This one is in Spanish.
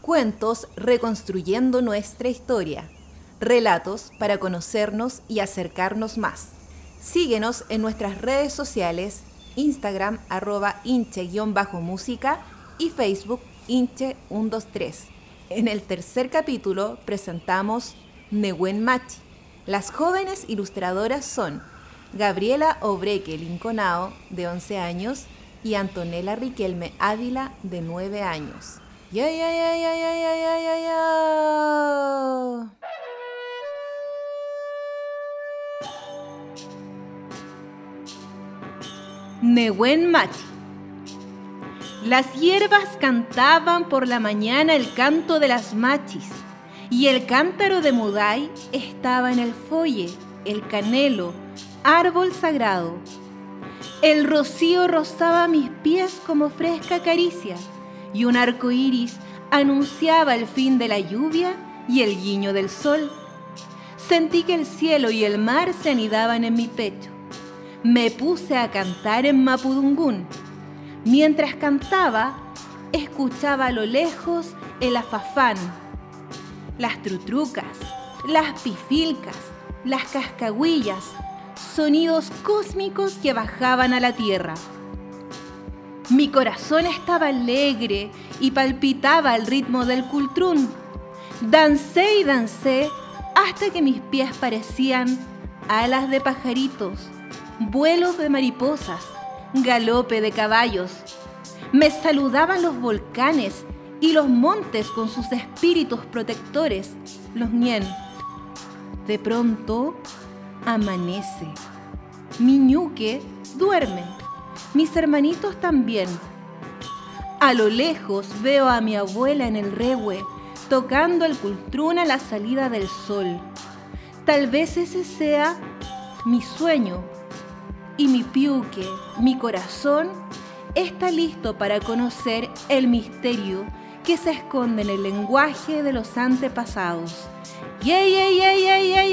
Cuentos reconstruyendo nuestra historia. Relatos para conocernos y acercarnos más. Síguenos en nuestras redes sociales, Instagram arroba hinche-música y Facebook hinche123. En el tercer capítulo presentamos Nehuen Machi. Las jóvenes ilustradoras son Gabriela Obreque Linconao, de 11 años, y Antonella Riquelme Ávila, de 9 años. ¡Ya, ya, ya, ya, ya, ya, ya, ya, ya! Nehuen Machi. Las hierbas cantaban por la mañana el canto de las machis, y el cántaro de Mudai estaba en el folle, el canelo, árbol sagrado. El rocío rozaba mis pies como fresca caricia, y un arco iris anunciaba el fin de la lluvia y el guiño del sol. Sentí que el cielo y el mar se anidaban en mi pecho. Me puse a cantar en Mapudungún. Mientras cantaba, escuchaba a lo lejos el afafán, las trutrucas, las pifilcas, las cascahuillas, sonidos cósmicos que bajaban a la tierra. Mi corazón estaba alegre y palpitaba al ritmo del cultrún. Dancé y dancé hasta que mis pies parecían alas de pajaritos, vuelos de mariposas, galope de caballos. Me saludaban los volcanes y los montes con sus espíritus protectores, los Nien. De pronto amanece. Mi ñuque duerme. Mis hermanitos también. A lo lejos veo a mi abuela en el rehue, tocando el cultrún a la salida del sol. Tal vez ese sea mi sueño. Y mi piuque, mi corazón, está listo para conocer el misterio que se esconde en el lenguaje de los antepasados. ¡Yey, yey, yey, yey!